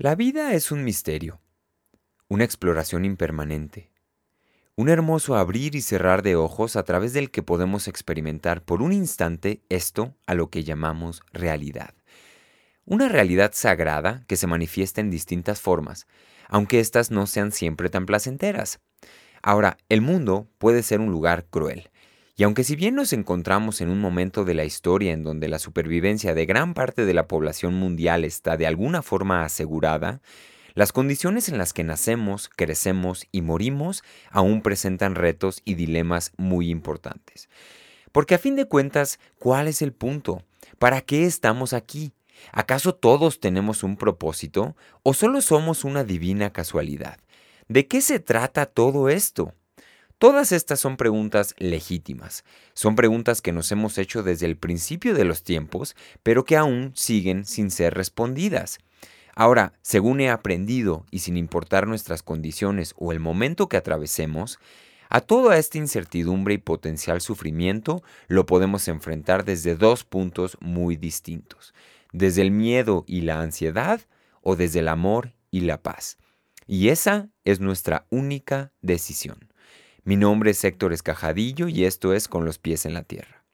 La vida es un misterio, una exploración impermanente, un hermoso abrir y cerrar de ojos a través del que podemos experimentar por un instante esto a lo que llamamos realidad. Una realidad sagrada que se manifiesta en distintas formas, aunque éstas no sean siempre tan placenteras. Ahora, el mundo puede ser un lugar cruel, y aunque si bien nos encontramos en un momento de la historia en donde la supervivencia de gran parte de la población mundial está de alguna forma asegurada, las condiciones en las que nacemos, crecemos y morimos aún presentan retos y dilemas muy importantes. Porque a fin de cuentas, ¿cuál es el punto? ¿Para qué estamos aquí? ¿Acaso todos tenemos un propósito o solo somos una divina casualidad? ¿De qué se trata todo esto? Todas estas son preguntas legítimas, son preguntas que nos hemos hecho desde el principio de los tiempos, pero que aún siguen sin ser respondidas. Ahora, según he aprendido y sin importar nuestras condiciones o el momento que atravesemos, a toda esta incertidumbre y potencial sufrimiento lo podemos enfrentar desde dos puntos muy distintos, desde el miedo y la ansiedad o desde el amor y la paz. Y esa es nuestra única decisión. Mi nombre es Héctor Escajadillo y esto es Con los pies en la tierra.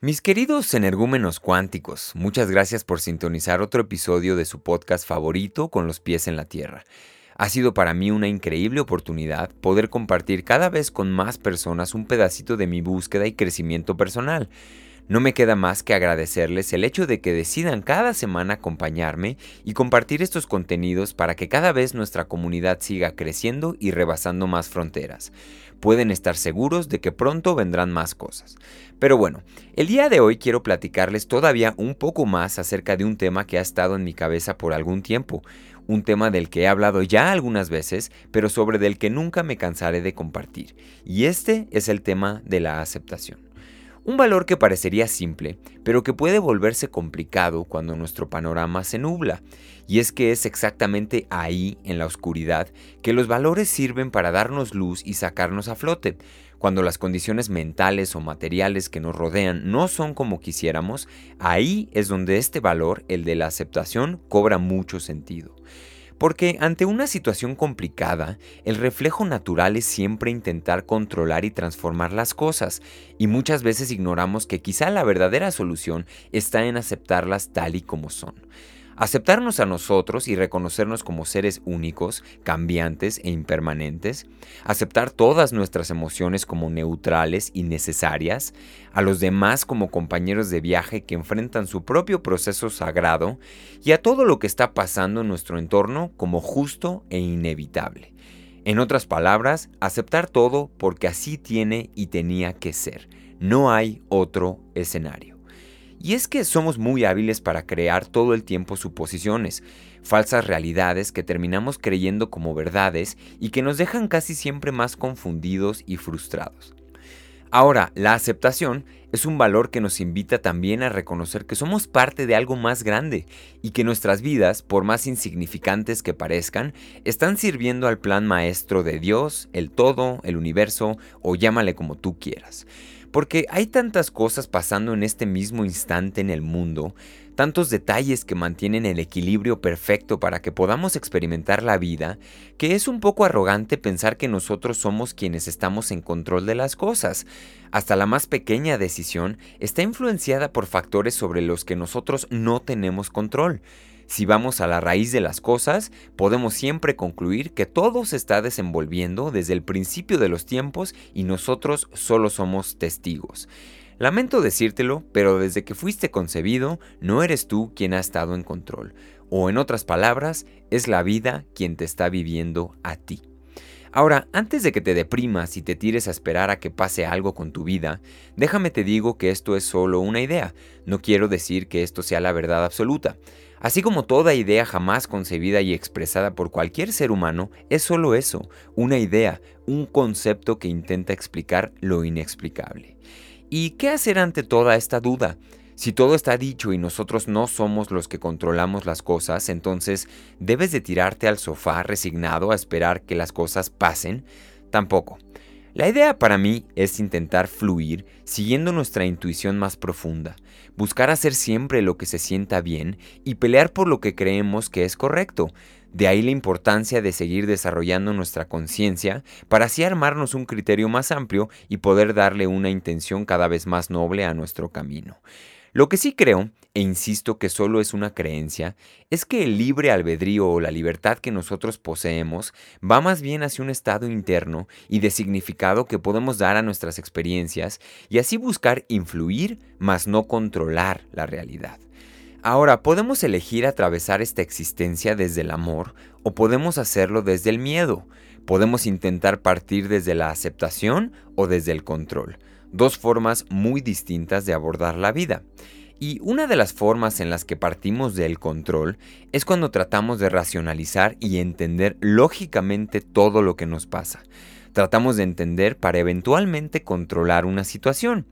Mis queridos energúmenos cuánticos, muchas gracias por sintonizar otro episodio de su podcast favorito con los pies en la tierra. Ha sido para mí una increíble oportunidad poder compartir cada vez con más personas un pedacito de mi búsqueda y crecimiento personal. No me queda más que agradecerles el hecho de que decidan cada semana acompañarme y compartir estos contenidos para que cada vez nuestra comunidad siga creciendo y rebasando más fronteras. Pueden estar seguros de que pronto vendrán más cosas. Pero bueno, el día de hoy quiero platicarles todavía un poco más acerca de un tema que ha estado en mi cabeza por algún tiempo, un tema del que he hablado ya algunas veces, pero sobre del que nunca me cansaré de compartir, y este es el tema de la aceptación. Un valor que parecería simple, pero que puede volverse complicado cuando nuestro panorama se nubla, y es que es exactamente ahí, en la oscuridad, que los valores sirven para darnos luz y sacarnos a flote, cuando las condiciones mentales o materiales que nos rodean no son como quisiéramos, ahí es donde este valor, el de la aceptación, cobra mucho sentido. Porque ante una situación complicada, el reflejo natural es siempre intentar controlar y transformar las cosas, y muchas veces ignoramos que quizá la verdadera solución está en aceptarlas tal y como son. Aceptarnos a nosotros y reconocernos como seres únicos, cambiantes e impermanentes, aceptar todas nuestras emociones como neutrales y necesarias, a los demás como compañeros de viaje que enfrentan su propio proceso sagrado y a todo lo que está pasando en nuestro entorno como justo e inevitable. En otras palabras, aceptar todo porque así tiene y tenía que ser. No hay otro escenario. Y es que somos muy hábiles para crear todo el tiempo suposiciones, falsas realidades que terminamos creyendo como verdades y que nos dejan casi siempre más confundidos y frustrados. Ahora, la aceptación es un valor que nos invita también a reconocer que somos parte de algo más grande y que nuestras vidas, por más insignificantes que parezcan, están sirviendo al plan maestro de Dios, el todo, el universo o llámale como tú quieras. Porque hay tantas cosas pasando en este mismo instante en el mundo, tantos detalles que mantienen el equilibrio perfecto para que podamos experimentar la vida, que es un poco arrogante pensar que nosotros somos quienes estamos en control de las cosas. Hasta la más pequeña decisión está influenciada por factores sobre los que nosotros no tenemos control. Si vamos a la raíz de las cosas, podemos siempre concluir que todo se está desenvolviendo desde el principio de los tiempos y nosotros solo somos testigos. Lamento decírtelo, pero desde que fuiste concebido, no eres tú quien ha estado en control. O en otras palabras, es la vida quien te está viviendo a ti. Ahora, antes de que te deprimas y te tires a esperar a que pase algo con tu vida, déjame te digo que esto es solo una idea. No quiero decir que esto sea la verdad absoluta. Así como toda idea jamás concebida y expresada por cualquier ser humano es solo eso, una idea, un concepto que intenta explicar lo inexplicable. ¿Y qué hacer ante toda esta duda? Si todo está dicho y nosotros no somos los que controlamos las cosas, entonces debes de tirarte al sofá resignado a esperar que las cosas pasen. Tampoco. La idea para mí es intentar fluir siguiendo nuestra intuición más profunda, buscar hacer siempre lo que se sienta bien y pelear por lo que creemos que es correcto. De ahí la importancia de seguir desarrollando nuestra conciencia para así armarnos un criterio más amplio y poder darle una intención cada vez más noble a nuestro camino. Lo que sí creo, e insisto que solo es una creencia, es que el libre albedrío o la libertad que nosotros poseemos va más bien hacia un estado interno y de significado que podemos dar a nuestras experiencias y así buscar influir, mas no controlar la realidad. Ahora, podemos elegir atravesar esta existencia desde el amor o podemos hacerlo desde el miedo. Podemos intentar partir desde la aceptación o desde el control dos formas muy distintas de abordar la vida. Y una de las formas en las que partimos del control es cuando tratamos de racionalizar y entender lógicamente todo lo que nos pasa. Tratamos de entender para eventualmente controlar una situación.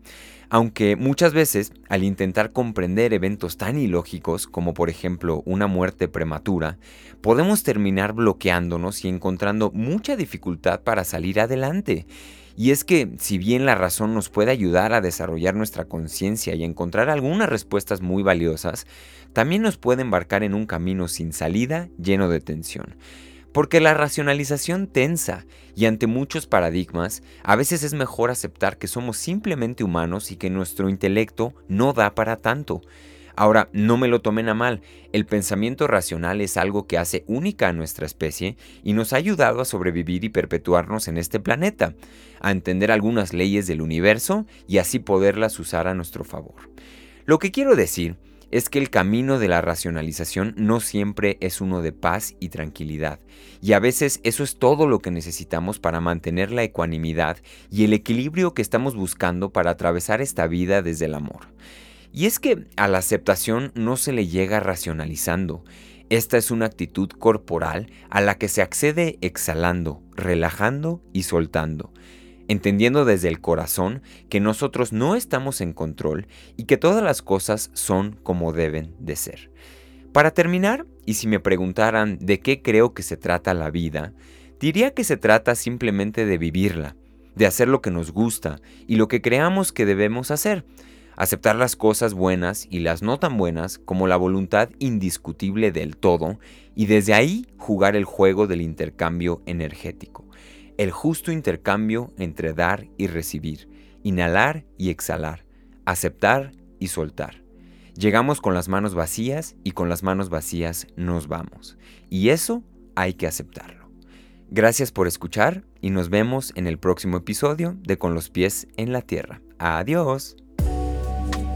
Aunque muchas veces, al intentar comprender eventos tan ilógicos como por ejemplo una muerte prematura, podemos terminar bloqueándonos y encontrando mucha dificultad para salir adelante. Y es que, si bien la razón nos puede ayudar a desarrollar nuestra conciencia y encontrar algunas respuestas muy valiosas, también nos puede embarcar en un camino sin salida lleno de tensión. Porque la racionalización tensa y ante muchos paradigmas, a veces es mejor aceptar que somos simplemente humanos y que nuestro intelecto no da para tanto. Ahora, no me lo tomen a mal, el pensamiento racional es algo que hace única a nuestra especie y nos ha ayudado a sobrevivir y perpetuarnos en este planeta, a entender algunas leyes del universo y así poderlas usar a nuestro favor. Lo que quiero decir es que el camino de la racionalización no siempre es uno de paz y tranquilidad, y a veces eso es todo lo que necesitamos para mantener la ecuanimidad y el equilibrio que estamos buscando para atravesar esta vida desde el amor. Y es que a la aceptación no se le llega racionalizando. Esta es una actitud corporal a la que se accede exhalando, relajando y soltando, entendiendo desde el corazón que nosotros no estamos en control y que todas las cosas son como deben de ser. Para terminar, y si me preguntaran de qué creo que se trata la vida, diría que se trata simplemente de vivirla, de hacer lo que nos gusta y lo que creamos que debemos hacer, aceptar las cosas buenas y las no tan buenas como la voluntad indiscutible del todo y desde ahí jugar el juego del intercambio energético, el justo intercambio entre dar y recibir, inhalar y exhalar, aceptar y soltar. Llegamos con las manos vacías y con las manos vacías nos vamos. Y eso hay que aceptarlo. Gracias por escuchar y nos vemos en el próximo episodio de Con los pies en la tierra. Adiós. Thank you.